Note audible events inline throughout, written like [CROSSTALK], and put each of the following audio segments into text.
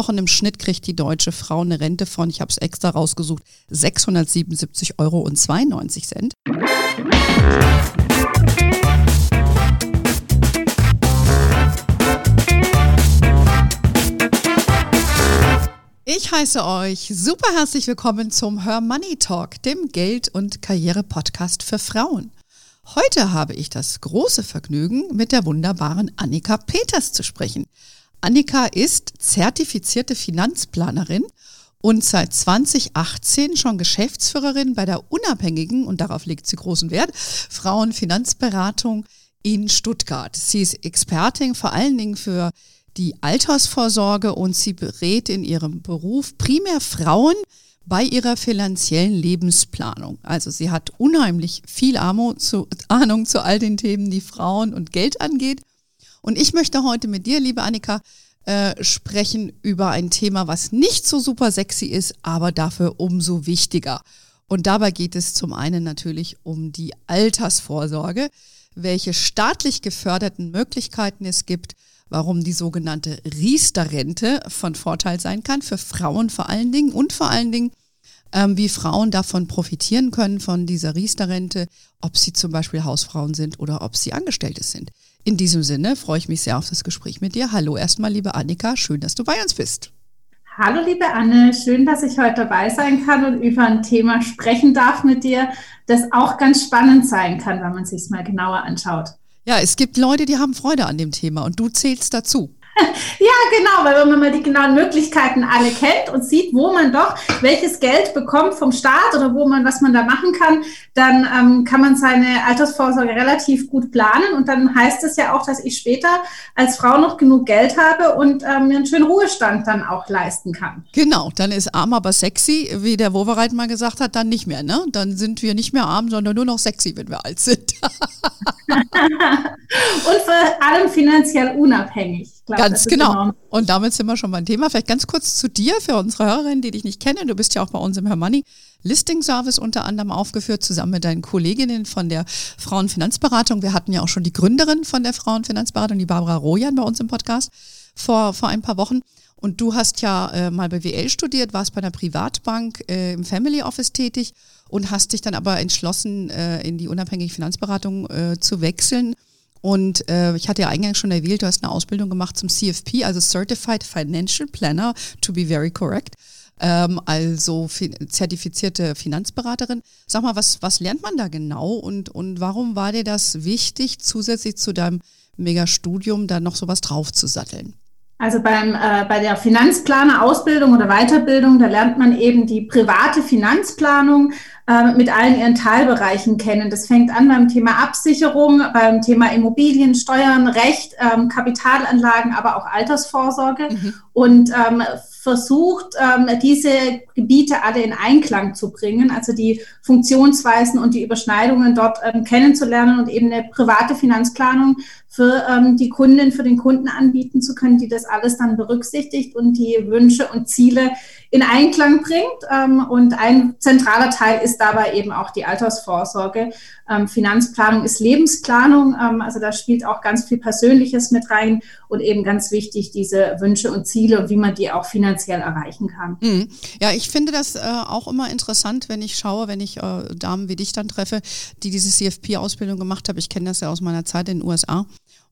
Wochen im Schnitt kriegt die deutsche Frau eine Rente von, ich habe es extra rausgesucht, 677,92 Euro. Ich heiße euch super herzlich willkommen zum Her Money Talk, dem Geld- und Karriere-Podcast für Frauen. Heute habe ich das große Vergnügen, mit der wunderbaren Annika Peters zu sprechen. Annika ist zertifizierte Finanzplanerin und seit 2018 schon Geschäftsführerin bei der unabhängigen, und darauf legt sie großen Wert, Frauenfinanzberatung in Stuttgart. Sie ist Expertin vor allen Dingen für die Altersvorsorge und sie berät in ihrem Beruf primär Frauen bei ihrer finanziellen Lebensplanung. Also sie hat unheimlich viel Ahnung zu, all den Themen, die Frauen und Geld angeht. Und ich möchte heute mit dir, liebe Annika, äh, sprechen über ein Thema, was nicht so super sexy ist, aber dafür umso wichtiger. Und dabei geht es zum einen natürlich um die Altersvorsorge, welche staatlich geförderten Möglichkeiten es gibt, warum die sogenannte Riester-Rente von Vorteil sein kann, für Frauen vor allen Dingen und vor allen Dingen, ähm, wie Frauen davon profitieren können, von dieser Riester-Rente, ob sie zum Beispiel Hausfrauen sind oder ob sie Angestellte sind. In diesem Sinne freue ich mich sehr auf das Gespräch mit dir. Hallo erstmal, liebe Annika, schön, dass du bei uns bist. Hallo liebe Anne, schön, dass ich heute dabei sein kann und über ein Thema sprechen darf mit dir, das auch ganz spannend sein kann, wenn man sich es mal genauer anschaut. Ja, es gibt Leute, die haben Freude an dem Thema und du zählst dazu. [LAUGHS] Ja, genau, weil wenn man mal die genauen Möglichkeiten alle kennt und sieht, wo man doch welches Geld bekommt vom Staat oder wo man, was man da machen kann, dann ähm, kann man seine Altersvorsorge relativ gut planen. Und dann heißt es ja auch, dass ich später als Frau noch genug Geld habe und ähm, mir einen schönen Ruhestand dann auch leisten kann. Genau, dann ist arm aber sexy, wie der Wovereit mal gesagt hat, dann nicht mehr. Ne? Dann sind wir nicht mehr arm, sondern nur noch sexy, wenn wir alt sind. [LAUGHS] [LAUGHS] und vor allem finanziell unabhängig. Glaub, ganz genau. Enorm. Und damit sind wir schon beim Thema. Vielleicht ganz kurz zu dir für unsere Hörerinnen, die dich nicht kennen. Du bist ja auch bei uns im Hermoney Listing Service unter anderem aufgeführt, zusammen mit deinen Kolleginnen von der Frauenfinanzberatung. Wir hatten ja auch schon die Gründerin von der Frauenfinanzberatung, die Barbara Rojan, bei uns im Podcast vor, vor ein paar Wochen. Und du hast ja äh, mal BWL studiert, warst bei einer Privatbank äh, im Family Office tätig und hast dich dann aber entschlossen, äh, in die unabhängige Finanzberatung äh, zu wechseln und äh, ich hatte ja eingangs schon erwähnt, du hast eine Ausbildung gemacht zum CFP, also Certified Financial Planner, to be very correct. Ähm, also fi zertifizierte Finanzberaterin. Sag mal, was, was lernt man da genau und, und warum war dir das wichtig, zusätzlich zu deinem Megastudium da noch sowas draufzusatteln? Also beim, äh, bei der Finanzplaner-Ausbildung oder Weiterbildung, da lernt man eben die private Finanzplanung äh, mit allen ihren Teilbereichen kennen. Das fängt an beim Thema Absicherung, beim Thema Immobilien, Steuern, Recht, ähm, Kapitalanlagen, aber auch Altersvorsorge mhm. und ähm, versucht, ähm, diese Gebiete alle in Einklang zu bringen, also die Funktionsweisen und die Überschneidungen dort ähm, kennenzulernen und eben eine private Finanzplanung für ähm, die Kundin, für den Kunden anbieten zu können, die das alles dann berücksichtigt und die Wünsche und Ziele in Einklang bringt. Ähm, und ein zentraler Teil ist dabei eben auch die Altersvorsorge. Ähm, Finanzplanung ist Lebensplanung, ähm, also da spielt auch ganz viel Persönliches mit rein und eben ganz wichtig diese Wünsche und Ziele und wie man die auch finanziell erreichen kann. Mhm. Ja, ich finde das äh, auch immer interessant, wenn ich schaue, wenn ich äh, Damen wie dich dann treffe, die diese CFP-Ausbildung gemacht haben. Ich kenne das ja aus meiner Zeit in den USA.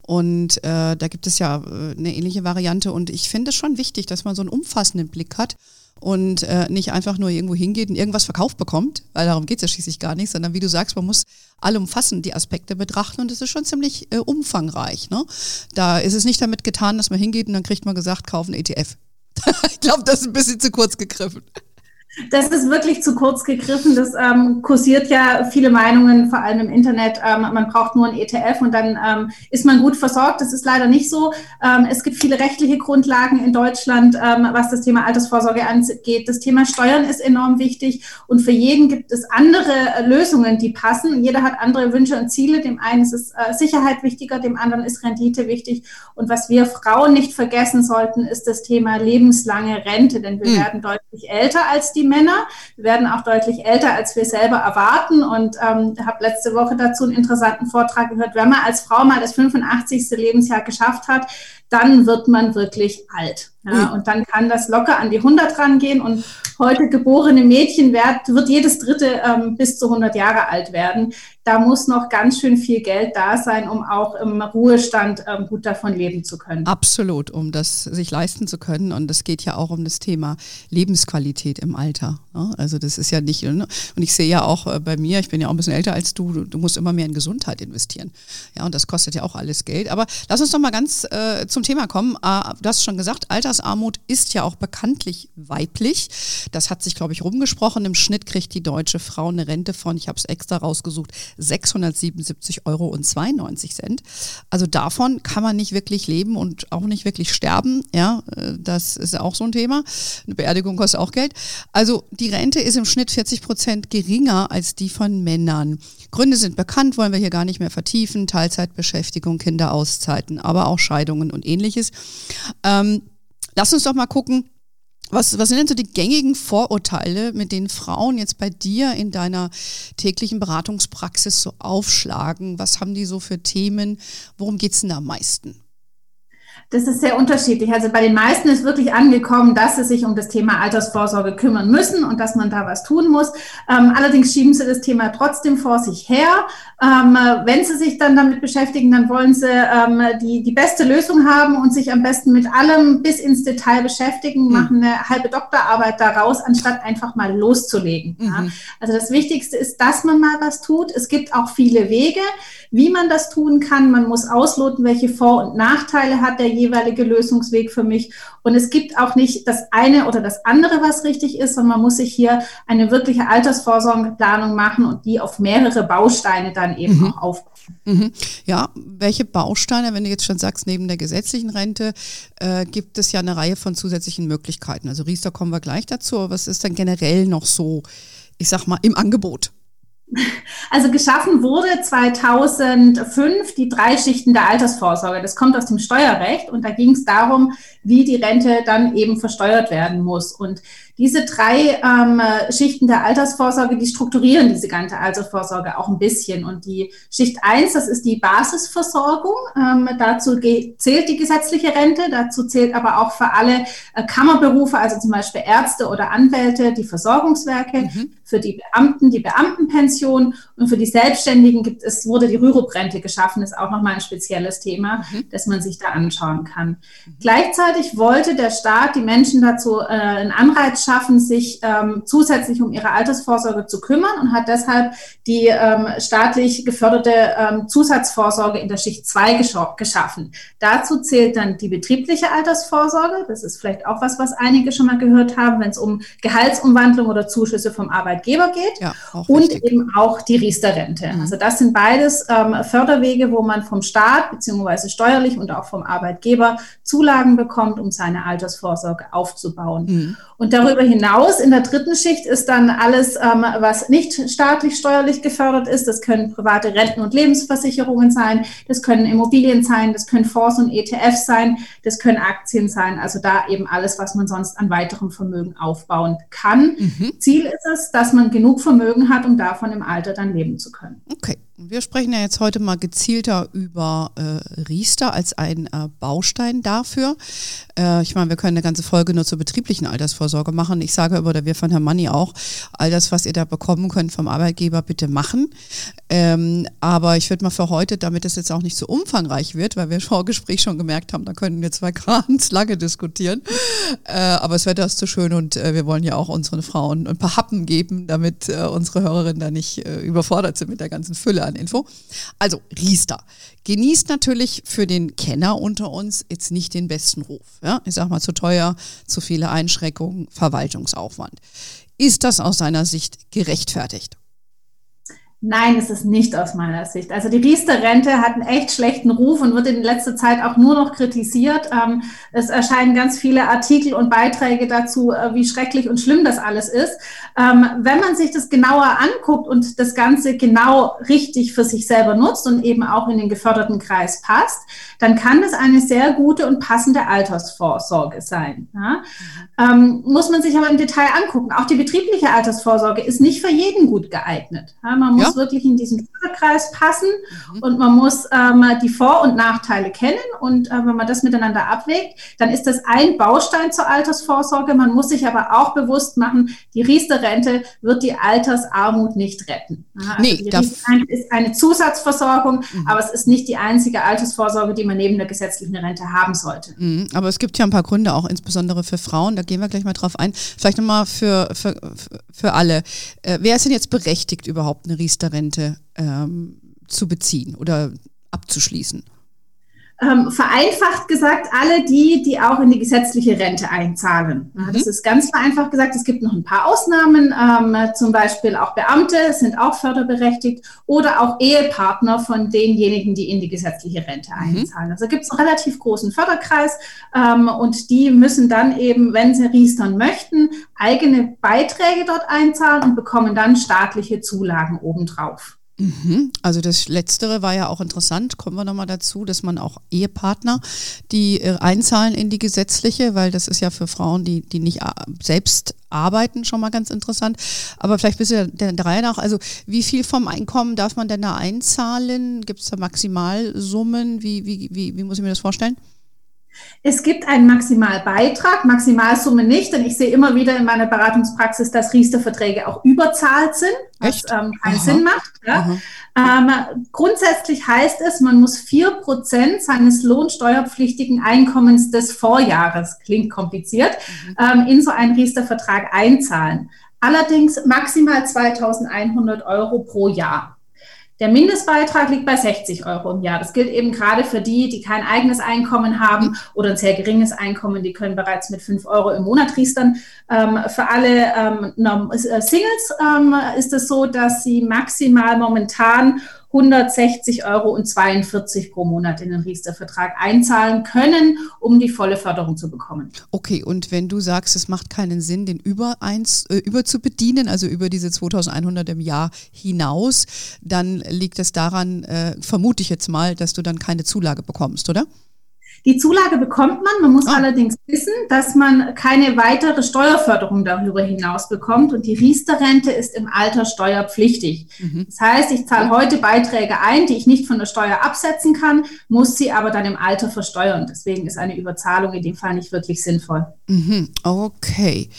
Und äh, da gibt es ja äh, eine ähnliche Variante. Und ich finde es schon wichtig, dass man so einen umfassenden Blick hat und äh, nicht einfach nur irgendwo hingeht und irgendwas verkauft bekommt, weil darum geht es ja schließlich gar nicht, sondern wie du sagst, man muss allumfassend die Aspekte betrachten und das ist schon ziemlich äh, umfangreich. Ne? Da ist es nicht damit getan, dass man hingeht und dann kriegt man gesagt, kaufen ETF. [LAUGHS] ich glaube, das ist ein bisschen zu kurz gegriffen. Das ist wirklich zu kurz gegriffen. Das ähm, kursiert ja viele Meinungen, vor allem im Internet. Ähm, man braucht nur ein ETF und dann ähm, ist man gut versorgt. Das ist leider nicht so. Ähm, es gibt viele rechtliche Grundlagen in Deutschland, ähm, was das Thema Altersvorsorge angeht. Das Thema Steuern ist enorm wichtig und für jeden gibt es andere äh, Lösungen, die passen. Jeder hat andere Wünsche und Ziele. Dem einen ist es äh, Sicherheit wichtiger, dem anderen ist Rendite wichtig. Und was wir Frauen nicht vergessen sollten, ist das Thema lebenslange Rente, denn wir mhm. werden deutlich älter als die Männer. Werden auch deutlich älter, als wir selber erwarten. Und ähm, habe letzte Woche dazu einen interessanten Vortrag gehört. Wenn man als Frau mal das 85. Lebensjahr geschafft hat, dann wird man wirklich alt. Ja, und dann kann das locker an die 100 rangehen und heute geborene Mädchen wird, wird jedes dritte ähm, bis zu 100 Jahre alt werden. Da muss noch ganz schön viel Geld da sein, um auch im Ruhestand ähm, gut davon leben zu können. Absolut, um das sich leisten zu können. Und es geht ja auch um das Thema Lebensqualität im Alter. Ne? Also das ist ja nicht, ne? und ich sehe ja auch äh, bei mir, ich bin ja auch ein bisschen älter als du, du musst immer mehr in Gesundheit investieren. Ja, und das kostet ja auch alles Geld. Aber lass uns doch mal ganz äh, zum Thema kommen. Äh, du hast schon gesagt, Altersarmut ist ja auch bekanntlich weiblich. Das hat sich, glaube ich, rumgesprochen. Im Schnitt kriegt die deutsche Frau eine Rente von, ich habe es extra rausgesucht, 677,92 Euro. Also davon kann man nicht wirklich leben und auch nicht wirklich sterben. Ja, äh, das ist auch so ein Thema. Eine Beerdigung kostet auch Geld. Also die Rente ist im Schnitt 40 Prozent geringer als die von Männern. Gründe sind bekannt, wollen wir hier gar nicht mehr vertiefen. Teilzeitbeschäftigung, Kinderauszeiten, aber auch Scheidungen und ähnliches. Ähm, lass uns doch mal gucken, was, was sind denn so die gängigen Vorurteile, mit denen Frauen jetzt bei dir in deiner täglichen Beratungspraxis so aufschlagen? Was haben die so für Themen? Worum geht's denn da am meisten? Das ist sehr unterschiedlich. Also bei den meisten ist wirklich angekommen, dass sie sich um das Thema Altersvorsorge kümmern müssen und dass man da was tun muss. Ähm, allerdings schieben sie das Thema trotzdem vor sich her. Ähm, wenn sie sich dann damit beschäftigen, dann wollen sie ähm, die, die beste Lösung haben und sich am besten mit allem bis ins Detail beschäftigen, mhm. machen eine halbe Doktorarbeit daraus, anstatt einfach mal loszulegen. Mhm. Ja. Also das Wichtigste ist, dass man mal was tut. Es gibt auch viele Wege, wie man das tun kann. Man muss ausloten, welche Vor- und Nachteile hat der jeweilige Lösungsweg für mich. Und es gibt auch nicht das eine oder das andere, was richtig ist, sondern man muss sich hier eine wirkliche Altersvorsorgeplanung machen und die auf mehrere Bausteine dann eben mhm. auch aufbauen. Mhm. Ja, welche Bausteine, wenn du jetzt schon sagst, neben der gesetzlichen Rente äh, gibt es ja eine Reihe von zusätzlichen Möglichkeiten. Also Riester kommen wir gleich dazu, aber was ist dann generell noch so, ich sag mal, im Angebot? Also geschaffen wurde 2005 die drei Schichten der Altersvorsorge. Das kommt aus dem Steuerrecht und da ging es darum, wie die Rente dann eben versteuert werden muss. Und diese drei ähm, Schichten der Altersvorsorge, die strukturieren diese ganze Altersvorsorge auch ein bisschen. Und die Schicht eins, das ist die Basisversorgung. Ähm, dazu zählt die gesetzliche Rente, dazu zählt aber auch für alle äh, Kammerberufe, also zum Beispiel Ärzte oder Anwälte, die Versorgungswerke, mhm. für die Beamten die Beamtenpension und für die Selbstständigen gibt es, wurde die Rürup-Rente geschaffen, ist auch nochmal ein spezielles Thema, mhm. das man sich da anschauen kann. Mhm. Gleichzeitig wollte der Staat die Menschen dazu äh, einen Anreiz schaffen, sich ähm, zusätzlich um ihre Altersvorsorge zu kümmern und hat deshalb die ähm, staatlich geförderte ähm, Zusatzvorsorge in der Schicht 2 geschaffen. Dazu zählt dann die betriebliche Altersvorsorge. Das ist vielleicht auch was, was einige schon mal gehört haben, wenn es um Gehaltsumwandlung oder Zuschüsse vom Arbeitgeber geht. Ja, und richtig. eben auch die Riester-Rente. Mhm. Also das sind beides ähm, Förderwege, wo man vom Staat beziehungsweise steuerlich und auch vom Arbeitgeber Zulagen bekommt, um seine Altersvorsorge aufzubauen. Mhm. Und darüber hinaus in der dritten Schicht ist dann alles, ähm, was nicht staatlich steuerlich gefördert ist. Das können private Renten- und Lebensversicherungen sein, das können Immobilien sein, das können Fonds und ETFs sein, das können Aktien sein. Also da eben alles, was man sonst an weiterem Vermögen aufbauen kann. Mhm. Ziel ist es, dass man genug Vermögen hat, um davon im Alter dann leben zu können. Okay. Wir sprechen ja jetzt heute mal gezielter über äh, Riester als ein äh, Baustein dafür. Äh, ich meine, wir können eine ganze Folge nur zur betrieblichen Altersvorsorge machen. Ich sage aber, oder wir von Herrn Manni auch, all das, was ihr da bekommen könnt vom Arbeitgeber, bitte machen. Ähm, aber ich würde mal für heute, damit es jetzt auch nicht so umfangreich wird, weil wir im Vorgespräch schon gemerkt haben, da können wir zwei [LAUGHS] ganz lange diskutieren. Äh, aber das Wetter ist zu schön und äh, wir wollen ja auch unseren Frauen ein paar Happen geben, damit äh, unsere Hörerinnen da nicht überfordert sind mit der ganzen Fülle an Info. Also Riester genießt natürlich für den Kenner unter uns jetzt nicht den besten Ruf. Ja? Ich sage mal zu teuer, zu viele Einschränkungen, Verwaltungsaufwand. Ist das aus seiner Sicht gerechtfertigt? Nein, ist es nicht aus meiner Sicht. Also die Riester-Rente hat einen echt schlechten Ruf und wird in letzter Zeit auch nur noch kritisiert. Ähm, es erscheinen ganz viele Artikel und Beiträge dazu, äh, wie schrecklich und schlimm das alles ist. Ähm, wenn man sich das genauer anguckt und das Ganze genau richtig für sich selber nutzt und eben auch in den geförderten Kreis passt, dann kann das eine sehr gute und passende Altersvorsorge sein. Ähm, muss man sich aber im Detail angucken. Auch die betriebliche Altersvorsorge ist nicht für jeden gut geeignet. Man muss muss wirklich in diesen Förderkreis passen mhm. und man muss ähm, die Vor- und Nachteile kennen. Und äh, wenn man das miteinander abwägt, dann ist das ein Baustein zur Altersvorsorge. Man muss sich aber auch bewusst machen, die Riester-Rente wird die Altersarmut nicht retten. Also nee, die Riester-Rente ist eine Zusatzversorgung, mhm. aber es ist nicht die einzige Altersvorsorge, die man neben der gesetzlichen Rente haben sollte. Mhm. Aber es gibt ja ein paar Gründe, auch insbesondere für Frauen. Da gehen wir gleich mal drauf ein. Vielleicht nochmal für, für, für alle. Äh, wer ist denn jetzt berechtigt, überhaupt eine Riester-Rente ähm, zu beziehen oder abzuschließen? Ähm, vereinfacht gesagt, alle die, die auch in die gesetzliche Rente einzahlen. Mhm. Das ist ganz vereinfacht gesagt. Es gibt noch ein paar Ausnahmen, ähm, zum Beispiel auch Beamte sind auch förderberechtigt oder auch Ehepartner von denjenigen, die in die gesetzliche Rente mhm. einzahlen. Also gibt es einen relativ großen Förderkreis ähm, und die müssen dann eben, wenn sie riestern möchten, eigene Beiträge dort einzahlen und bekommen dann staatliche Zulagen obendrauf. Mhm. Also das Letztere war ja auch interessant, kommen wir nochmal dazu, dass man auch Ehepartner, die äh, einzahlen in die gesetzliche, weil das ist ja für Frauen, die, die nicht selbst arbeiten, schon mal ganz interessant. Aber vielleicht bist du der, der Reihe nach, also wie viel vom Einkommen darf man denn da einzahlen? Gibt es da Maximalsummen? Wie, wie, wie, wie muss ich mir das vorstellen? Es gibt einen Maximalbeitrag, Maximalsumme nicht, denn ich sehe immer wieder in meiner Beratungspraxis, dass Riester-Verträge auch überzahlt sind, was ähm, keinen Aha. Sinn macht. Ja. Ähm, grundsätzlich heißt es, man muss vier Prozent seines lohnsteuerpflichtigen Einkommens des Vorjahres, klingt kompliziert, mhm. ähm, in so einen Riester-Vertrag einzahlen. Allerdings maximal 2100 Euro pro Jahr. Der Mindestbeitrag liegt bei 60 Euro im Jahr. Das gilt eben gerade für die, die kein eigenes Einkommen haben oder ein sehr geringes Einkommen. Die können bereits mit 5 Euro im Monat riestern. Ähm, für alle ähm, äh, Singles ähm, ist es so, dass sie maximal momentan 160 Euro und 42 pro Monat in den Riester-Vertrag einzahlen können, um die volle Förderung zu bekommen. Okay, und wenn du sagst, es macht keinen Sinn, den über, eins, äh, über zu bedienen, also über diese 2100 im Jahr hinaus, dann liegt es daran, äh, vermute ich jetzt mal, dass du dann keine Zulage bekommst, oder? Die Zulage bekommt man. Man muss oh. allerdings wissen, dass man keine weitere Steuerförderung darüber hinaus bekommt. Und die Riester-Rente ist im Alter steuerpflichtig. Mhm. Das heißt, ich zahle heute Beiträge ein, die ich nicht von der Steuer absetzen kann, muss sie aber dann im Alter versteuern. Deswegen ist eine Überzahlung in dem Fall nicht wirklich sinnvoll. Mhm. Okay.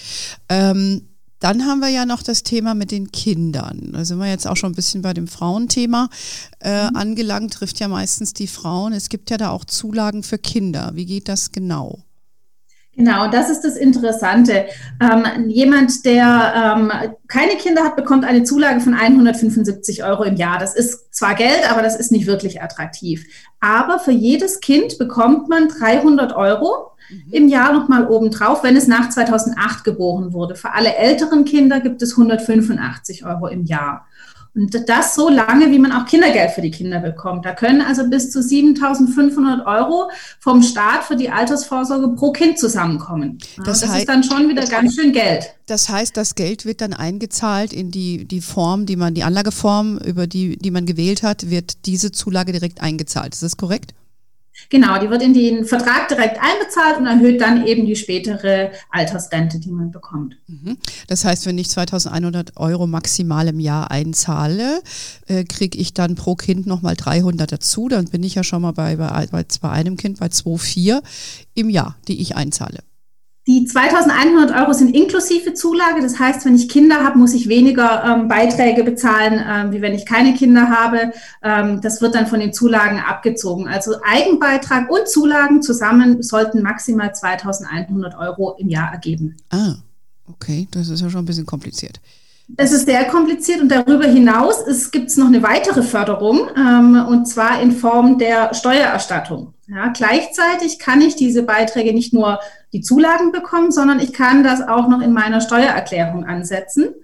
Ähm dann haben wir ja noch das Thema mit den Kindern. Da sind wir jetzt auch schon ein bisschen bei dem Frauenthema äh, mhm. angelangt, trifft ja meistens die Frauen. Es gibt ja da auch Zulagen für Kinder. Wie geht das genau? Genau, das ist das Interessante. Ähm, jemand, der ähm, keine Kinder hat, bekommt eine Zulage von 175 Euro im Jahr. Das ist zwar Geld, aber das ist nicht wirklich attraktiv. Aber für jedes Kind bekommt man 300 Euro mhm. im Jahr nochmal obendrauf, wenn es nach 2008 geboren wurde. Für alle älteren Kinder gibt es 185 Euro im Jahr. Und das so lange, wie man auch Kindergeld für die Kinder bekommt. Da können also bis zu 7.500 Euro vom Staat für die Altersvorsorge pro Kind zusammenkommen. Das, das ist dann schon wieder ganz schön Geld. Das heißt, das Geld wird dann eingezahlt in die, die Form, die man, die Anlageform, über die, die man gewählt hat, wird diese Zulage direkt eingezahlt. Ist das korrekt? Genau, die wird in den Vertrag direkt einbezahlt und erhöht dann eben die spätere Altersrente, die man bekommt. Mhm. Das heißt, wenn ich 2100 Euro maximal im Jahr einzahle, äh, kriege ich dann pro Kind nochmal 300 dazu. Dann bin ich ja schon mal bei, bei, bei einem Kind bei 2,4 im Jahr, die ich einzahle. Die 2100 Euro sind inklusive Zulage. Das heißt, wenn ich Kinder habe, muss ich weniger ähm, Beiträge bezahlen, ähm, wie wenn ich keine Kinder habe. Ähm, das wird dann von den Zulagen abgezogen. Also Eigenbeitrag und Zulagen zusammen sollten maximal 2100 Euro im Jahr ergeben. Ah, okay. Das ist ja schon ein bisschen kompliziert. Es ist sehr kompliziert und darüber hinaus gibt es noch eine weitere Förderung ähm, und zwar in Form der Steuererstattung. Ja, gleichzeitig kann ich diese Beiträge nicht nur die Zulagen bekommen, sondern ich kann das auch noch in meiner Steuererklärung ansetzen.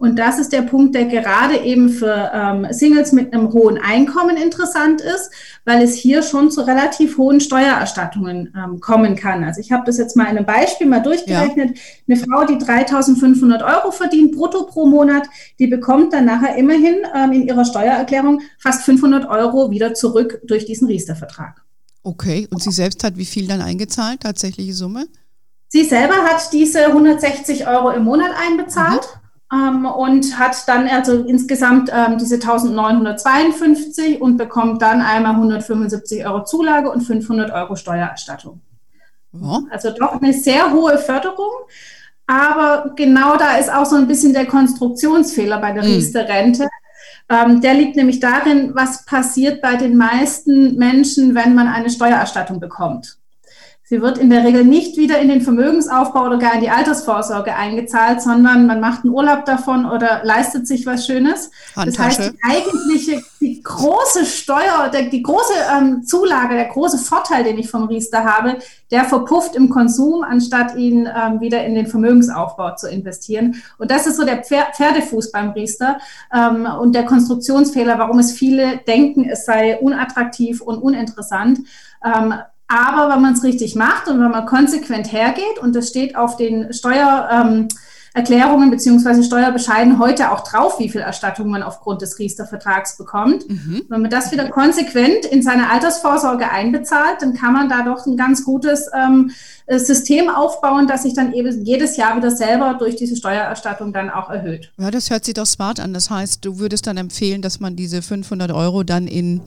Und das ist der Punkt, der gerade eben für ähm, Singles mit einem hohen Einkommen interessant ist, weil es hier schon zu relativ hohen Steuererstattungen ähm, kommen kann. Also ich habe das jetzt mal in einem Beispiel mal durchgerechnet. Ja. Eine Frau, die 3.500 Euro verdient, brutto pro Monat, die bekommt dann nachher immerhin ähm, in ihrer Steuererklärung fast 500 Euro wieder zurück durch diesen Riester-Vertrag. Okay, und sie selbst hat wie viel dann eingezahlt, tatsächliche Summe? Sie selber hat diese 160 Euro im Monat einbezahlt. Mhm. Ähm, und hat dann also insgesamt ähm, diese 1952 und bekommt dann einmal 175 Euro Zulage und 500 Euro Steuererstattung. Ja. Also doch eine sehr hohe Förderung. Aber genau da ist auch so ein bisschen der Konstruktionsfehler bei der mhm. Riester-Rente. Ähm, der liegt nämlich darin, was passiert bei den meisten Menschen, wenn man eine Steuererstattung bekommt. Sie wird in der Regel nicht wieder in den Vermögensaufbau oder gar in die Altersvorsorge eingezahlt, sondern man macht einen Urlaub davon oder leistet sich was Schönes. Handtasche. Das heißt, die eigentliche, die große Steuer, der, die große ähm, Zulage, der große Vorteil, den ich vom Riester habe, der verpufft im Konsum, anstatt ihn ähm, wieder in den Vermögensaufbau zu investieren. Und das ist so der Pferdefuß beim Riester ähm, und der Konstruktionsfehler, warum es viele denken, es sei unattraktiv und uninteressant. Ähm, aber wenn man es richtig macht und wenn man konsequent hergeht und das steht auf den Steuererklärungen ähm, beziehungsweise Steuerbescheiden heute auch drauf, wie viel Erstattung man aufgrund des Riester-Vertrags bekommt. Mhm. Wenn man das wieder konsequent in seine Altersvorsorge einbezahlt, dann kann man da doch ein ganz gutes ähm, System aufbauen, das sich dann eben jedes Jahr wieder selber durch diese Steuererstattung dann auch erhöht. Ja, das hört sich doch smart an. Das heißt, du würdest dann empfehlen, dass man diese 500 Euro dann in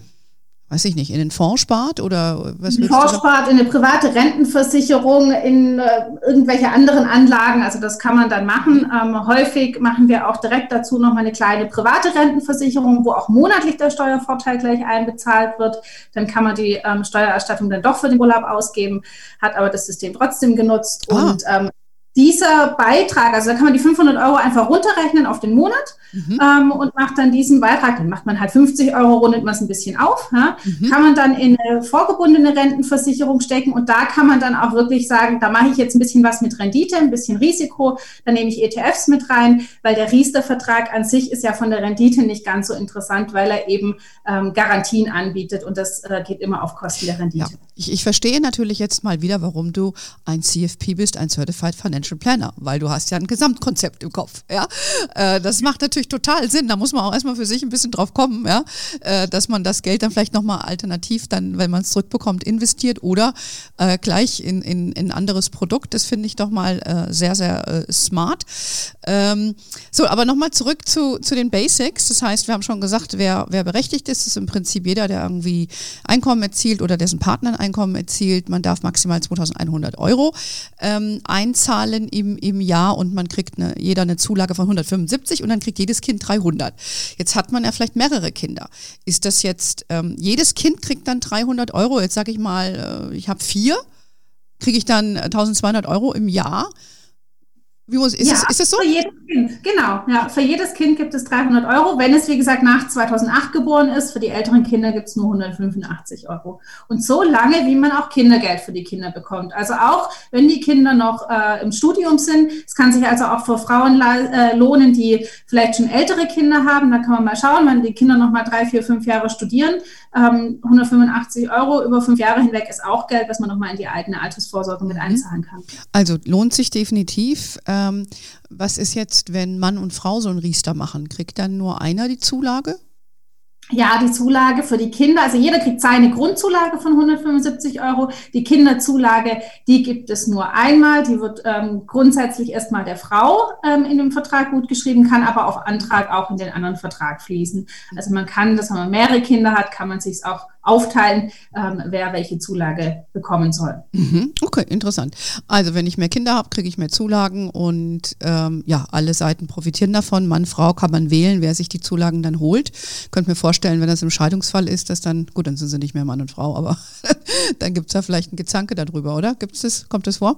weiß ich nicht, in den Fonds spart oder was? In den Fonds spart, in eine private Rentenversicherung, in äh, irgendwelche anderen Anlagen. Also das kann man dann machen. Ähm, häufig machen wir auch direkt dazu noch mal eine kleine private Rentenversicherung, wo auch monatlich der Steuervorteil gleich einbezahlt wird. Dann kann man die ähm, Steuererstattung dann doch für den Urlaub ausgeben, hat aber das System trotzdem genutzt ah. und ähm, dieser Beitrag, also da kann man die 500 Euro einfach runterrechnen auf den Monat mhm. ähm, und macht dann diesen Beitrag, dann macht man halt 50 Euro, rundet man es ein bisschen auf, ja, mhm. kann man dann in eine vorgebundene Rentenversicherung stecken und da kann man dann auch wirklich sagen, da mache ich jetzt ein bisschen was mit Rendite, ein bisschen Risiko, dann nehme ich ETFs mit rein, weil der Riester-Vertrag an sich ist ja von der Rendite nicht ganz so interessant, weil er eben ähm, Garantien anbietet und das äh, geht immer auf Kosten der Rendite. Ja. Ich, ich verstehe natürlich jetzt mal wieder, warum du ein CFP bist, ein Certified Financial Planner, weil du hast ja ein Gesamtkonzept im Kopf. Ja? Äh, das macht natürlich total Sinn. Da muss man auch erstmal für sich ein bisschen drauf kommen, ja? Äh, dass man das Geld dann vielleicht nochmal alternativ dann, wenn man es zurückbekommt, investiert oder äh, gleich in, in, in ein anderes Produkt. Das finde ich doch mal äh, sehr, sehr äh, smart. Ähm, so, aber nochmal zurück zu, zu den Basics. Das heißt, wir haben schon gesagt, wer, wer berechtigt ist, ist im Prinzip jeder, der irgendwie Einkommen erzielt oder dessen Partner ein Einkommen erzielt. Man darf maximal 2100 Euro ähm, einzahlen zahlen im, im Jahr und man kriegt eine, jeder eine Zulage von 175 und dann kriegt jedes Kind 300. Jetzt hat man ja vielleicht mehrere Kinder. Ist das jetzt, ähm, jedes Kind kriegt dann 300 Euro, jetzt sage ich mal, äh, ich habe vier, kriege ich dann 1200 Euro im Jahr wie muss, ist, ja, es, ist es so? Für jedes Kind, genau. Ja, für jedes Kind gibt es 300 Euro. Wenn es, wie gesagt, nach 2008 geboren ist, für die älteren Kinder gibt es nur 185 Euro. Und so lange, wie man auch Kindergeld für die Kinder bekommt. Also auch, wenn die Kinder noch äh, im Studium sind. Es kann sich also auch für Frauen äh, lohnen, die vielleicht schon ältere Kinder haben. Da kann man mal schauen, wenn die Kinder noch mal drei, vier, fünf Jahre studieren. Ähm, 185 Euro über fünf Jahre hinweg ist auch Geld, was man noch mal in die eigene Altersvorsorge mit mhm. einzahlen kann. Also lohnt sich definitiv. Ähm, was ist jetzt, wenn Mann und Frau so ein Riester machen? Kriegt dann nur einer die Zulage? Ja, die Zulage für die Kinder, also jeder kriegt seine Grundzulage von 175 Euro. Die Kinderzulage, die gibt es nur einmal. Die wird ähm, grundsätzlich erstmal der Frau ähm, in dem Vertrag gut geschrieben, kann aber auf Antrag auch in den anderen Vertrag fließen. Also man kann, dass wenn man mehrere Kinder hat, kann man sich auch aufteilen, ähm, wer welche Zulage bekommen soll. Mhm. Okay, interessant. Also wenn ich mehr Kinder habe, kriege ich mehr Zulagen und ähm, ja, alle Seiten profitieren davon. Mann, Frau kann man wählen, wer sich die Zulagen dann holt. Könnt mir vorstellen, wenn das im Scheidungsfall ist, dass dann, gut, dann sind sie nicht mehr Mann und Frau, aber [LAUGHS] dann gibt es da vielleicht ein Gezanke darüber, oder? Gibt's das, kommt das vor?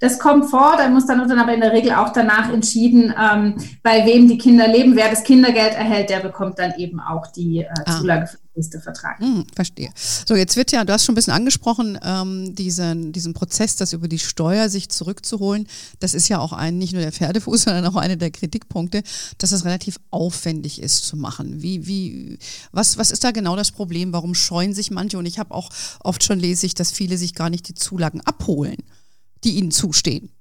Das kommt vor, da muss dann, dann aber in der Regel auch danach entschieden, ähm, bei wem die Kinder leben. Wer das Kindergeld erhält, der bekommt dann eben auch die äh, ah. Zulage für den nächsten Vertrag. Hm, verstehe. So, jetzt wird ja, du hast schon ein bisschen angesprochen, ähm, diesen, diesen Prozess, das über die Steuer sich zurückzuholen. Das ist ja auch ein, nicht nur der Pferdefuß, [LAUGHS] sondern auch einer der Kritikpunkte, dass es relativ aufwendig ist zu machen. Wie, wie, was, was ist da genau das Problem? Warum scheuen sich manche? Und ich habe auch oft schon lese ich, dass viele sich gar nicht die Zulagen abholen die ihnen zustehen.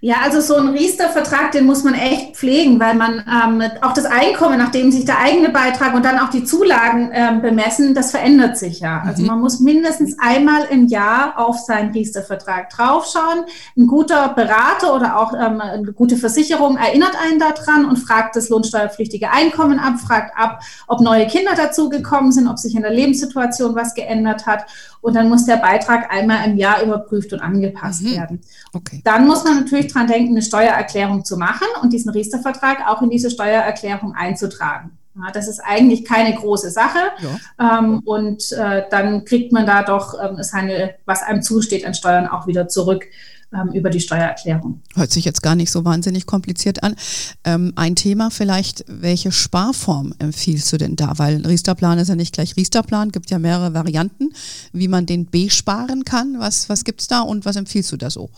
Ja, also so ein Riester-Vertrag, den muss man echt pflegen, weil man ähm, auch das Einkommen, nachdem sich der eigene Beitrag und dann auch die Zulagen ähm, bemessen, das verändert sich ja. Also mhm. man muss mindestens einmal im Jahr auf seinen Riester-Vertrag draufschauen. Ein guter Berater oder auch ähm, eine gute Versicherung erinnert einen daran und fragt das lohnsteuerpflichtige Einkommen ab, fragt ab, ob neue Kinder dazugekommen sind, ob sich in der Lebenssituation was geändert hat. Und dann muss der Beitrag einmal im Jahr überprüft und angepasst mhm. werden. Okay. Dann muss man natürlich dran denken, eine Steuererklärung zu machen und diesen Riester-Vertrag auch in diese Steuererklärung einzutragen. Ja, das ist eigentlich keine große Sache. Ja. Ähm, und äh, dann kriegt man da doch ähm, seine, was einem zusteht an Steuern auch wieder zurück ähm, über die Steuererklärung. Hört sich jetzt gar nicht so wahnsinnig kompliziert an. Ähm, ein Thema vielleicht, welche Sparform empfiehlst du denn da? Weil Riester-Plan ist ja nicht gleich Riester-Plan, gibt ja mehrere Varianten, wie man den besparen kann. Was, was gibt es da und was empfiehlst du da so?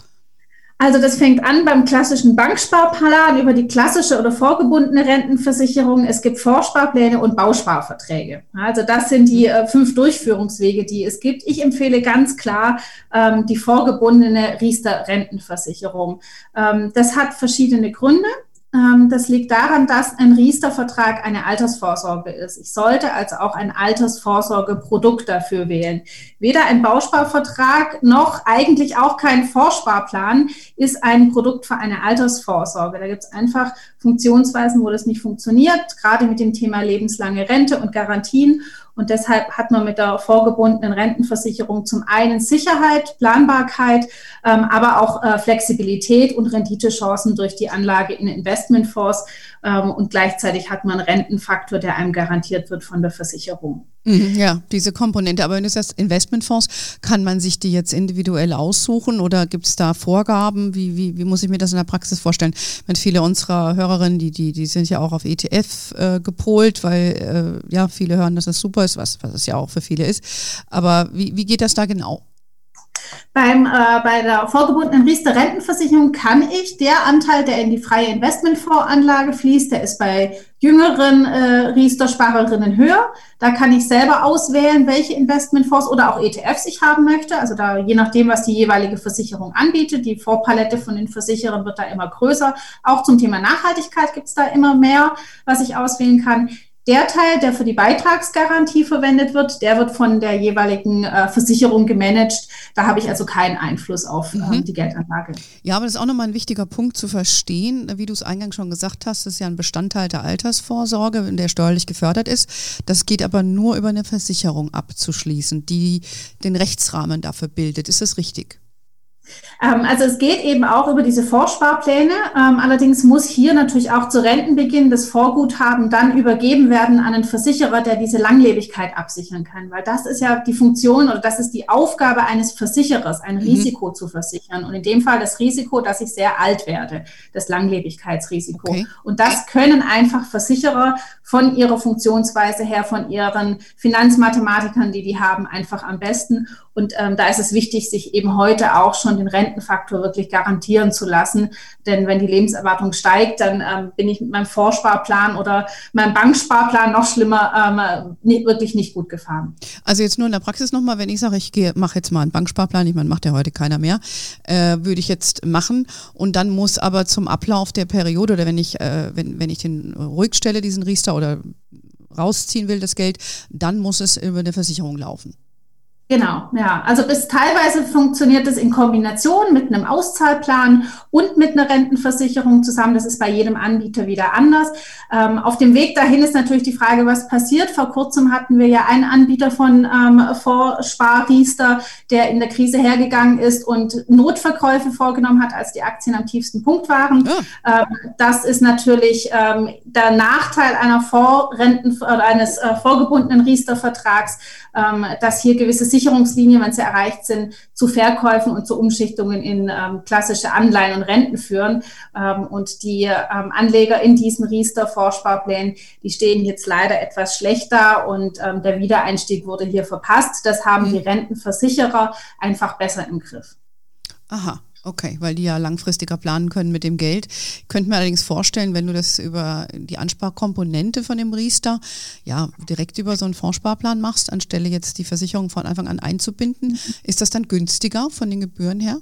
Also das fängt an beim klassischen Banksparplan über die klassische oder vorgebundene Rentenversicherung. Es gibt Vorsparpläne und Bausparverträge. Also das sind die äh, fünf Durchführungswege, die es gibt. Ich empfehle ganz klar ähm, die vorgebundene Riester-Rentenversicherung. Ähm, das hat verschiedene Gründe. Ähm, das liegt daran, dass ein Riester-Vertrag eine Altersvorsorge ist. Ich sollte also auch ein Altersvorsorgeprodukt dafür wählen. Weder ein Bausparvertrag noch eigentlich auch kein Vorsparplan ist ein Produkt für eine Altersvorsorge. Da gibt es einfach Funktionsweisen, wo das nicht funktioniert, gerade mit dem Thema lebenslange Rente und Garantien. Und deshalb hat man mit der vorgebundenen Rentenversicherung zum einen Sicherheit, Planbarkeit, ähm, aber auch äh, Flexibilität und Renditechancen durch die Anlage in Investmentfonds. Ähm, und gleichzeitig hat man einen Rentenfaktor, der einem garantiert wird von der Versicherung. Mhm, ja, diese Komponente. Aber wenn du sagst Investmentfonds, kann man sich die jetzt individuell aussuchen oder gibt es da Vorgaben? Wie, wie, wie muss ich mir das in der Praxis vorstellen? Wenn viele unserer Hörerinnen, die, die, die sind ja auch auf ETF äh, gepolt, weil äh, ja, viele hören, dass das super ist, was, was es ja auch für viele ist. Aber wie, wie geht das da genau? Beim, äh, bei der vorgebundenen Riester Rentenversicherung kann ich der Anteil, der in die freie Investmentfondsanlage fließt, der ist bei jüngeren äh, Riester-Sparerinnen höher. Da kann ich selber auswählen, welche Investmentfonds oder auch ETFs ich haben möchte. Also da je nachdem, was die jeweilige Versicherung anbietet. Die Vorpalette von den Versicherern wird da immer größer. Auch zum Thema Nachhaltigkeit gibt es da immer mehr, was ich auswählen kann. Der Teil, der für die Beitragsgarantie verwendet wird, der wird von der jeweiligen äh, Versicherung gemanagt. Da habe ich also keinen Einfluss auf ähm, mhm. die Geldanlage. Ja, aber das ist auch nochmal ein wichtiger Punkt zu verstehen. Wie du es eingangs schon gesagt hast, das ist ja ein Bestandteil der Altersvorsorge, der steuerlich gefördert ist. Das geht aber nur über eine Versicherung abzuschließen, die den Rechtsrahmen dafür bildet. Ist das richtig? Ähm, also es geht eben auch über diese Vorsparpläne. Ähm, allerdings muss hier natürlich auch zu Rentenbeginn das Vorguthaben dann übergeben werden an einen Versicherer, der diese Langlebigkeit absichern kann. Weil das ist ja die Funktion oder das ist die Aufgabe eines Versicherers, ein mhm. Risiko zu versichern. Und in dem Fall das Risiko, dass ich sehr alt werde, das Langlebigkeitsrisiko. Okay. Und das können einfach Versicherer von ihrer Funktionsweise her, von ihren Finanzmathematikern, die die haben, einfach am besten. Und ähm, da ist es wichtig, sich eben heute auch schon den Rentenfaktor wirklich garantieren zu lassen. Denn wenn die Lebenserwartung steigt, dann ähm, bin ich mit meinem Vorsparplan oder meinem Banksparplan noch schlimmer ähm, nicht, wirklich nicht gut gefahren. Also jetzt nur in der Praxis nochmal, wenn ich sage, ich mache jetzt mal einen Banksparplan, ich meine, macht ja heute keiner mehr, äh, würde ich jetzt machen. Und dann muss aber zum Ablauf der Periode oder wenn ich, äh, wenn, wenn ich den ruhig stelle, diesen Riester oder rausziehen will, das Geld, dann muss es über eine Versicherung laufen. Genau, ja. Also bis teilweise funktioniert es in Kombination mit einem Auszahlplan und mit einer Rentenversicherung zusammen. Das ist bei jedem Anbieter wieder anders. Ähm, auf dem Weg dahin ist natürlich die Frage, was passiert. Vor kurzem hatten wir ja einen Anbieter von ähm, Vorsparriester, der in der Krise hergegangen ist und Notverkäufe vorgenommen hat, als die Aktien am tiefsten Punkt waren. Ja. Ähm, das ist natürlich ähm, der Nachteil einer Vorrenten oder eines äh, vorgebundenen Riester-Vertrags, dass hier gewisse Sicherungslinien, wenn sie erreicht sind, zu Verkäufen und zu Umschichtungen in ähm, klassische Anleihen und Renten führen. Ähm, und die ähm, Anleger in diesen Riester-Vorsparplänen, die stehen jetzt leider etwas schlechter und ähm, der Wiedereinstieg wurde hier verpasst. Das haben mhm. die Rentenversicherer einfach besser im Griff. Aha. Okay, weil die ja langfristiger planen können mit dem Geld. Ich könnte mir allerdings vorstellen, wenn du das über die Ansparkomponente von dem Riester ja direkt über so einen Fondssparplan machst, anstelle jetzt die Versicherung von Anfang an einzubinden, mhm. ist das dann günstiger von den Gebühren her?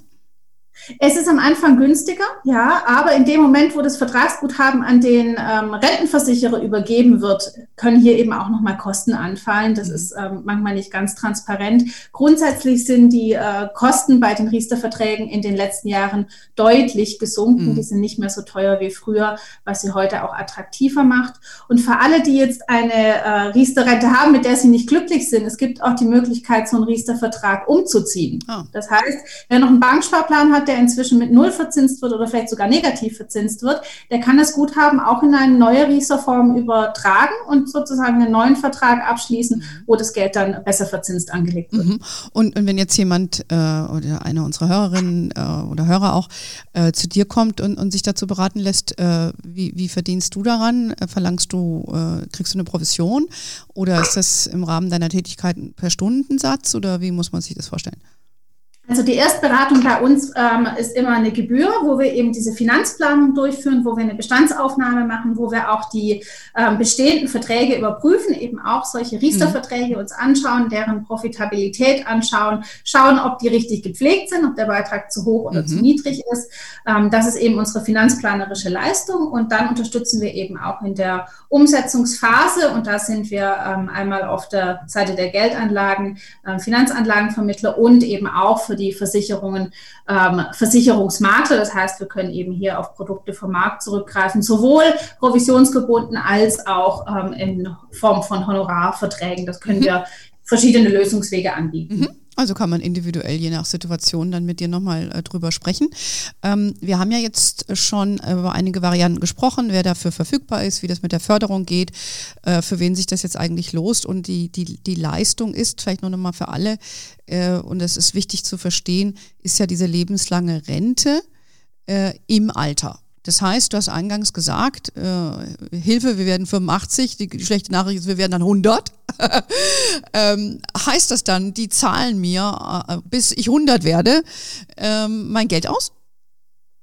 Es ist am Anfang günstiger, ja, aber in dem Moment, wo das Vertragsguthaben an den ähm, Rentenversicherer übergeben wird, können hier eben auch nochmal Kosten anfallen. Das mhm. ist ähm, manchmal nicht ganz transparent. Grundsätzlich sind die äh, Kosten bei den Riester-Verträgen in den letzten Jahren deutlich gesunken. Mhm. Die sind nicht mehr so teuer wie früher, was sie heute auch attraktiver macht. Und für alle, die jetzt eine äh, Riester-Rente haben, mit der sie nicht glücklich sind, es gibt auch die Möglichkeit, so einen Riester-Vertrag umzuziehen. Oh. Das heißt, wer noch einen Banksparplan hat, der inzwischen mit Null verzinst wird oder vielleicht sogar negativ verzinst wird, der kann das Guthaben auch in eine neue Riester-Form übertragen und sozusagen einen neuen Vertrag abschließen, mhm. wo das Geld dann besser verzinst angelegt wird. Mhm. Und, und, wenn jetzt jemand äh, oder eine unserer Hörerinnen äh, oder Hörer auch äh, zu dir kommt und, und, sich dazu beraten lässt, äh, wie, wie, verdienst du daran? Äh, verlangst du, äh, kriegst du eine Provision oder ist das im Rahmen deiner Tätigkeiten per Stundensatz oder wie muss man sich das vorstellen? Also die Erstberatung bei uns ähm, ist immer eine Gebühr, wo wir eben diese Finanzplanung durchführen, wo wir eine Bestandsaufnahme machen, wo wir auch die ähm, bestehenden Verträge überprüfen, eben auch solche Riester-Verträge uns anschauen, deren Profitabilität anschauen, schauen, ob die richtig gepflegt sind, ob der Beitrag zu hoch oder mhm. zu niedrig ist. Ähm, das ist eben unsere finanzplanerische Leistung und dann unterstützen wir eben auch in der Umsetzungsphase und da sind wir ähm, einmal auf der Seite der Geldanlagen, äh, Finanzanlagenvermittler und eben auch für die Versicherungen ähm, Versicherungsmakler. Das heißt, wir können eben hier auf Produkte vom Markt zurückgreifen, sowohl provisionsgebunden als auch ähm, in Form von Honorarverträgen. Das können mhm. wir verschiedene Lösungswege anbieten. Mhm. Also kann man individuell je nach Situation dann mit dir nochmal äh, drüber sprechen. Ähm, wir haben ja jetzt schon über einige Varianten gesprochen, wer dafür verfügbar ist, wie das mit der Förderung geht, äh, für wen sich das jetzt eigentlich lost und die, die, die Leistung ist, vielleicht nur nochmal für alle, äh, und das ist wichtig zu verstehen, ist ja diese lebenslange Rente äh, im Alter. Das heißt, du hast eingangs gesagt, äh, Hilfe, wir werden 85, die, die, schlechte Nachricht ist, wir werden dann 100. [LAUGHS] ähm, heißt das dann, die zahlen mir, äh, bis ich 100 werde, ähm, mein Geld aus?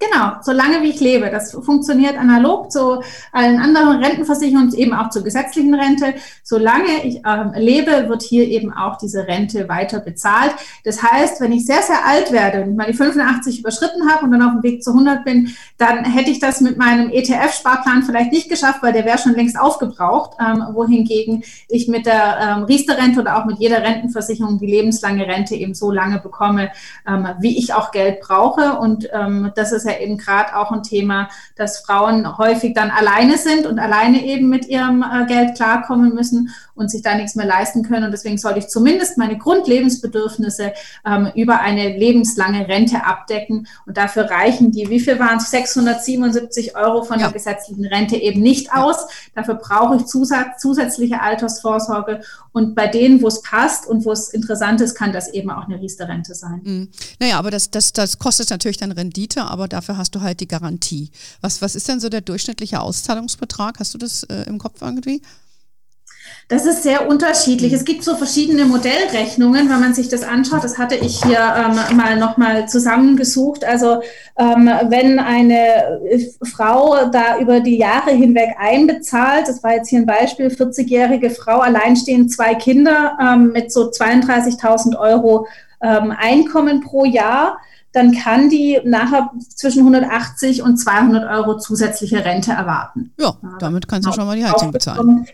Genau, solange wie ich lebe. Das funktioniert analog zu allen anderen Rentenversicherungen eben auch zur gesetzlichen Rente. Solange ich ähm, lebe, wird hier eben auch diese Rente weiter bezahlt. Das heißt, wenn ich sehr, sehr alt werde und mal die 85 überschritten habe und dann auf dem Weg zu 100 bin, dann hätte ich das mit meinem ETF-Sparplan vielleicht nicht geschafft, weil der wäre schon längst aufgebraucht. Ähm, wohingegen ich mit der ähm, Riester-Rente oder auch mit jeder Rentenversicherung die lebenslange Rente eben so lange bekomme, ähm, wie ich auch Geld brauche. Und ähm, das ist ja eben gerade auch ein Thema, dass Frauen häufig dann alleine sind und alleine eben mit ihrem äh, Geld klarkommen müssen und sich da nichts mehr leisten können. Und deswegen sollte ich zumindest meine Grundlebensbedürfnisse ähm, über eine lebenslange Rente abdecken. Und dafür reichen die, wie viel waren es, 677 Euro von ja. der gesetzlichen Rente eben nicht aus. Dafür brauche ich Zusatz, zusätzliche Altersvorsorge. Und bei denen, wo es passt und wo es interessant ist, kann das eben auch eine Riester-Rente sein. Mhm. Naja, aber das, das, das kostet natürlich dann Rendite, aber dafür hast du halt die Garantie. Was, was ist denn so der durchschnittliche Auszahlungsbetrag? Hast du das äh, im Kopf irgendwie? Das ist sehr unterschiedlich. Es gibt so verschiedene Modellrechnungen, wenn man sich das anschaut. Das hatte ich hier ähm, mal nochmal zusammengesucht. Also ähm, wenn eine Frau da über die Jahre hinweg einbezahlt, das war jetzt hier ein Beispiel, 40-jährige Frau, alleinstehend zwei Kinder ähm, mit so 32.000 Euro ähm, Einkommen pro Jahr, dann kann die nachher zwischen 180 und 200 Euro zusätzliche Rente erwarten. Ja, damit kannst du schon mal die Heizung bezahlen.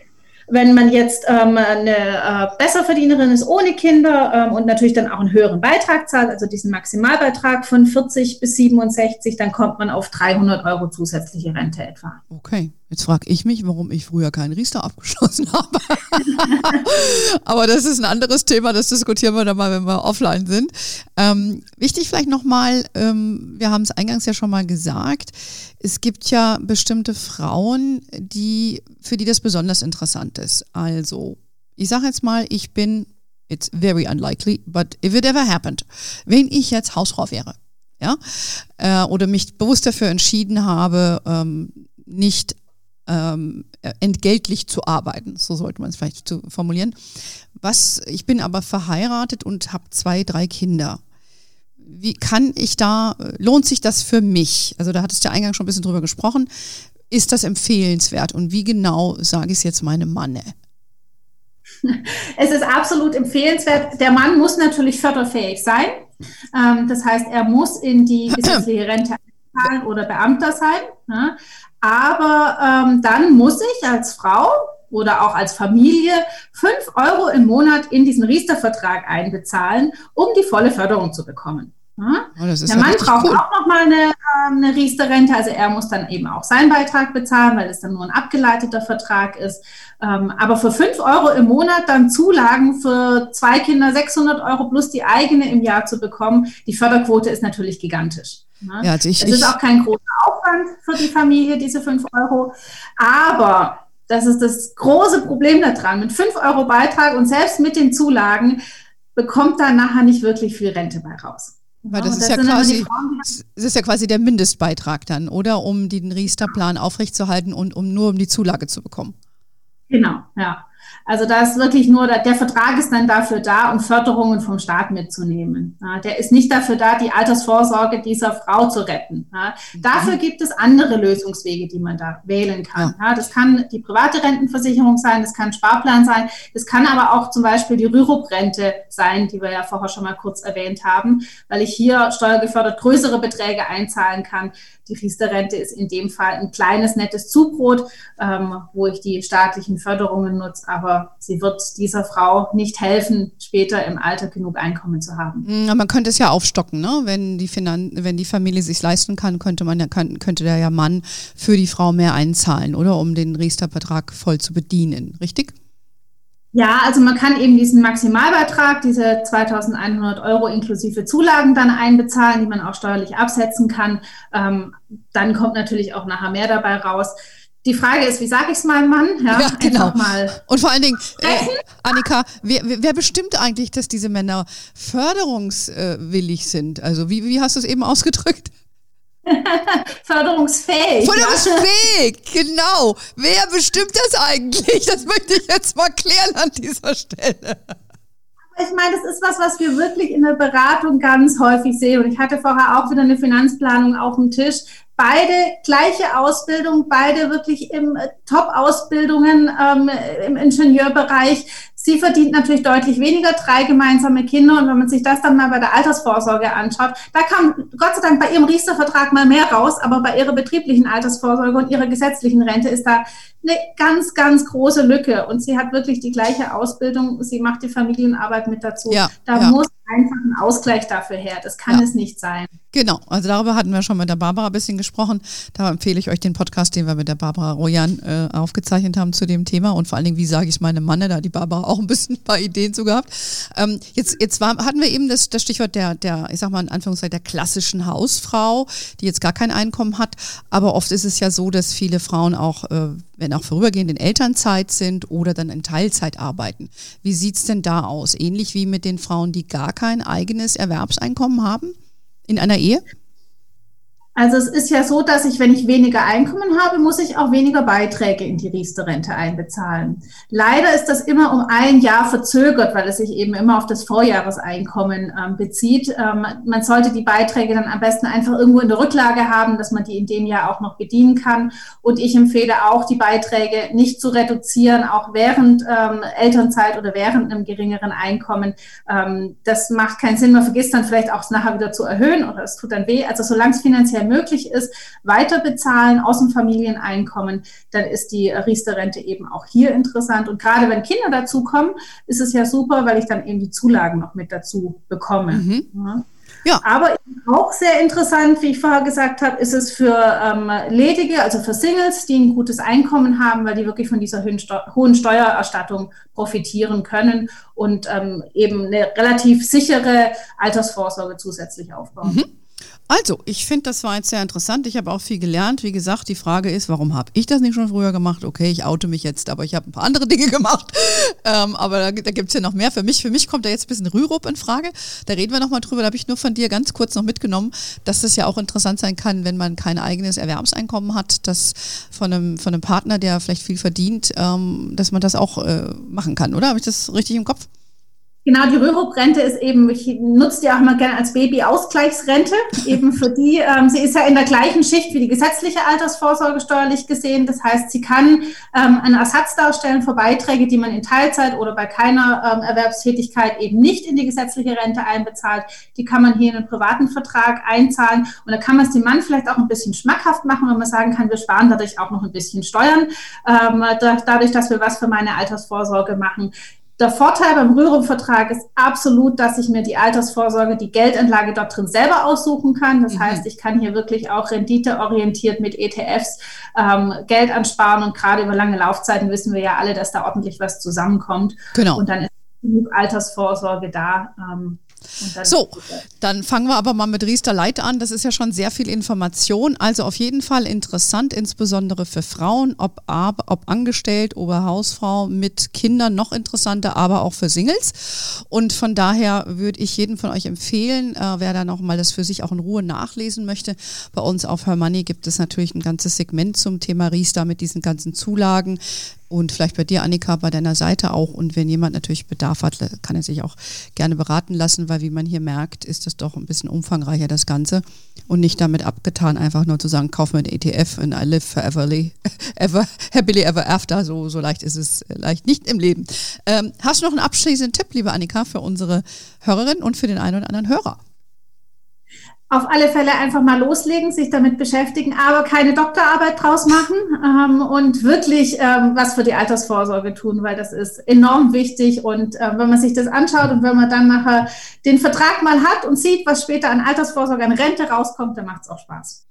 Wenn man jetzt ähm, eine äh, Besserverdienerin ist ohne Kinder ähm, und natürlich dann auch einen höheren Beitrag zahlt, also diesen Maximalbeitrag von 40 bis 67, dann kommt man auf 300 Euro zusätzliche Rente etwa. Okay. Jetzt frage ich mich, warum ich früher keinen Riester abgeschlossen [LAUGHS] habe. Aber das ist ein anderes Thema, das diskutieren wir dann mal, wenn wir offline sind. Ähm, wichtig vielleicht nochmal, ähm, wir haben es eingangs ja schon mal gesagt, es gibt ja bestimmte Frauen, die, für die das besonders interessant ist. Also, ich sage jetzt mal, ich bin, it's very unlikely, but if it ever happened, wenn ich jetzt Hausfrau wäre, ja, äh, oder mich bewusst dafür entschieden habe, ähm, nicht ähm, entgeltlich zu arbeiten, so sollte man es vielleicht formulieren. Was, ich bin aber verheiratet und habe zwei, drei Kinder. Wie kann ich da, lohnt sich das für mich? Also da hattest du ja eingangs schon ein bisschen drüber gesprochen. Ist das empfehlenswert und wie genau sage ich es jetzt meinem Manne? Es ist absolut empfehlenswert. Der Mann muss natürlich förderfähig sein. Ähm, das heißt, er muss in die gesetzliche Rente oder Beamter sein. Aber ähm, dann muss ich als Frau oder auch als Familie fünf Euro im Monat in diesen Riester-Vertrag einbezahlen, um die volle Förderung zu bekommen. Ja? Oh, der Mann braucht cool. auch nochmal eine, ähm, eine Riester-Rente, also er muss dann eben auch seinen Beitrag bezahlen, weil es dann nur ein abgeleiteter Vertrag ist. Ähm, aber für fünf Euro im Monat dann Zulagen für zwei Kinder 600 Euro plus die eigene im Jahr zu bekommen, die Förderquote ist natürlich gigantisch. Ja, also ich, es ist auch kein großer Aufwand für die Familie, diese fünf Euro. Aber das ist das große Problem daran. Mit fünf Euro Beitrag und selbst mit den Zulagen bekommt da nachher nicht wirklich viel Rente bei raus. Weil das, ist, ja quasi, Frauen, das ist ja quasi der Mindestbeitrag dann, oder? Um den Riester-Plan aufrechtzuerhalten und um nur um die Zulage zu bekommen. Genau, ja. Also da ist wirklich nur, der Vertrag ist dann dafür da, um Förderungen vom Staat mitzunehmen. Der ist nicht dafür da, die Altersvorsorge dieser Frau zu retten. Ja, dafür mhm. gibt es andere Lösungswege, die man da wählen kann. Das kann die private Rentenversicherung sein, das kann Sparplan sein, das kann aber auch zum Beispiel die Rürup-Rente sein, die wir ja vorher schon mal kurz erwähnt haben, weil ich hier steuergefördert größere Beträge einzahlen kann. Die Riester-Rente ist in dem Fall ein kleines, nettes Zubrot, ähm, wo ich die staatlichen Förderungen nutze, aber sie wird dieser Frau nicht helfen, später im Alter genug Einkommen zu haben. Hm, man könnte es ja aufstocken, ne? wenn, die Finan wenn die Familie sich leisten kann, könnte, man ja, könnte der ja Mann für die Frau mehr einzahlen, oder um den Riester-Vertrag voll zu bedienen, richtig? Ja, also man kann eben diesen Maximalbeitrag, diese 2100 Euro inklusive Zulagen dann einbezahlen, die man auch steuerlich absetzen kann. Ähm, dann kommt natürlich auch nachher mehr dabei raus. Die Frage ist, wie sage ich es meinem Mann? Ja, ja genau. Und vor allen Dingen, äh, Annika, wer, wer, bestimmt eigentlich, dass diese Männer förderungswillig sind? Also wie, wie hast du es eben ausgedrückt? Förderungsfähig. [LAUGHS] Förderungsfähig, ja. genau. Wer bestimmt das eigentlich? Das möchte ich jetzt mal klären an dieser Stelle. Ich meine, das ist was, was wir wirklich in der Beratung ganz häufig sehen. Und ich hatte vorher auch wieder eine Finanzplanung auf dem Tisch. Beide gleiche Ausbildung, beide wirklich im äh, Top-Ausbildungen ähm, im Ingenieurbereich. Sie verdient natürlich deutlich weniger, drei gemeinsame Kinder. Und wenn man sich das dann mal bei der Altersvorsorge anschaut, da kam Gott sei Dank bei ihrem Riester-Vertrag mal mehr raus, aber bei ihrer betrieblichen Altersvorsorge und ihrer gesetzlichen Rente ist da eine ganz, ganz große Lücke. Und sie hat wirklich die gleiche Ausbildung. Sie macht die Familienarbeit mit dazu. Ja, da ja. muss einfach ein Ausgleich dafür her. Das kann ja. es nicht sein. Genau, also darüber hatten wir schon mit der Barbara ein bisschen gesprochen. Da empfehle ich euch den Podcast, den wir mit der Barbara Rojan äh, aufgezeichnet haben zu dem Thema. Und vor allen Dingen, wie sage ich es meinem Mann, da hat die Barbara auch ein bisschen ein paar Ideen zu gehabt. Ähm, jetzt jetzt war, hatten wir eben das, das Stichwort der, der, ich sag mal in Anführungszeichen, der klassischen Hausfrau, die jetzt gar kein Einkommen hat. Aber oft ist es ja so, dass viele Frauen auch, äh, wenn auch vorübergehend in Elternzeit sind oder dann in Teilzeit arbeiten. Wie sieht es denn da aus? Ähnlich wie mit den Frauen, die gar kein eigenes Erwerbseinkommen haben? In einer Ehe? Also es ist ja so, dass ich, wenn ich weniger Einkommen habe, muss ich auch weniger Beiträge in die Riester-Rente einbezahlen. Leider ist das immer um ein Jahr verzögert, weil es sich eben immer auf das Vorjahreseinkommen ähm, bezieht. Ähm, man sollte die Beiträge dann am besten einfach irgendwo in der Rücklage haben, dass man die in dem Jahr auch noch bedienen kann. Und ich empfehle auch, die Beiträge nicht zu reduzieren, auch während ähm, Elternzeit oder während einem geringeren Einkommen. Ähm, das macht keinen Sinn. Man vergisst dann vielleicht auch es nachher wieder zu erhöhen oder es tut dann weh. Also solange es finanziell möglich ist, weiter bezahlen aus dem Familieneinkommen, dann ist die Riester-Rente eben auch hier interessant. Und gerade wenn Kinder dazukommen, ist es ja super, weil ich dann eben die Zulagen noch mit dazu bekomme. Mhm. Ja. Ja. Aber auch sehr interessant, wie ich vorher gesagt habe, ist es für ähm, Ledige, also für Singles, die ein gutes Einkommen haben, weil die wirklich von dieser hohen Steuererstattung profitieren können und ähm, eben eine relativ sichere Altersvorsorge zusätzlich aufbauen. Mhm. Also, ich finde, das war jetzt sehr interessant. Ich habe auch viel gelernt. Wie gesagt, die Frage ist, warum habe ich das nicht schon früher gemacht? Okay, ich oute mich jetzt, aber ich habe ein paar andere [LAUGHS] Dinge gemacht. Ähm, aber da, da gibt es ja noch mehr. Für mich, für mich kommt da jetzt ein bisschen Rürup in Frage. Da reden wir nochmal drüber. Da habe ich nur von dir ganz kurz noch mitgenommen, dass das ja auch interessant sein kann, wenn man kein eigenes Erwerbseinkommen hat, dass von einem, von einem Partner, der vielleicht viel verdient, ähm, dass man das auch äh, machen kann, oder? Habe ich das richtig im Kopf? Genau, die Rürup-Rente ist eben, ich nutze die auch mal gerne als Baby-Ausgleichsrente, eben für die, ähm, sie ist ja in der gleichen Schicht wie die gesetzliche Altersvorsorge steuerlich gesehen. Das heißt, sie kann ähm, einen Ersatz darstellen für Beiträge, die man in Teilzeit oder bei keiner ähm, Erwerbstätigkeit eben nicht in die gesetzliche Rente einbezahlt. Die kann man hier in einen privaten Vertrag einzahlen und da kann man es dem Mann vielleicht auch ein bisschen schmackhaft machen, wenn man sagen kann, wir sparen dadurch auch noch ein bisschen Steuern, ähm, dadurch, dass wir was für meine Altersvorsorge machen. Der Vorteil beim Rürup-Vertrag ist absolut, dass ich mir die Altersvorsorge, die Geldanlage dort drin selber aussuchen kann. Das mhm. heißt, ich kann hier wirklich auch renditeorientiert mit ETFs ähm, Geld ansparen und gerade über lange Laufzeiten wissen wir ja alle, dass da ordentlich was zusammenkommt. Genau. Und dann ist genug Altersvorsorge da. Ähm, dann so, dann fangen wir aber mal mit Riester Light an. Das ist ja schon sehr viel Information. Also auf jeden Fall interessant, insbesondere für Frauen, ob, ob angestellt, Oberhausfrau mit Kindern noch interessanter, aber auch für Singles. Und von daher würde ich jedem von euch empfehlen, äh, wer da nochmal das für sich auch in Ruhe nachlesen möchte. Bei uns auf Her Money gibt es natürlich ein ganzes Segment zum Thema Riester mit diesen ganzen Zulagen und vielleicht bei dir, Annika, bei deiner Seite auch. Und wenn jemand natürlich Bedarf hat, kann er sich auch gerne beraten lassen, weil wie man hier merkt, ist das doch ein bisschen umfangreicher, das Ganze. Und nicht damit abgetan, einfach nur zu sagen, kauf mir ein ETF und I live foreverly, [LAUGHS] ever, happily ever after. So, so leicht ist es äh, leicht nicht im Leben. Ähm, hast du noch einen abschließenden Tipp, liebe Annika, für unsere Hörerin und für den einen oder anderen Hörer? Auf alle Fälle einfach mal loslegen, sich damit beschäftigen, aber keine Doktorarbeit draus machen ähm, und wirklich ähm, was für die Altersvorsorge tun, weil das ist enorm wichtig. Und äh, wenn man sich das anschaut und wenn man dann nachher den Vertrag mal hat und sieht, was später an Altersvorsorge, an Rente rauskommt, dann macht es auch Spaß.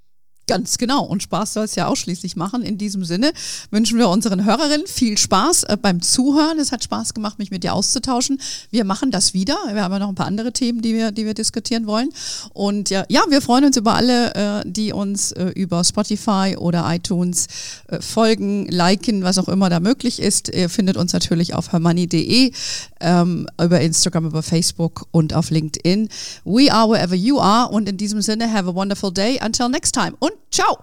Ganz genau. Und Spaß soll es ja ausschließlich machen. In diesem Sinne wünschen wir unseren Hörerinnen viel Spaß äh, beim Zuhören. Es hat Spaß gemacht, mich mit dir auszutauschen. Wir machen das wieder. Wir haben ja noch ein paar andere Themen, die wir, die wir diskutieren wollen. Und ja, ja wir freuen uns über alle, äh, die uns äh, über Spotify oder iTunes folgen, liken, was auch immer da möglich ist. Ihr findet uns natürlich auf hermoney.de, ähm, über Instagram, über Facebook und auf LinkedIn. We are wherever you are. Und in diesem Sinne, have a wonderful day. Until next time. Und ciao.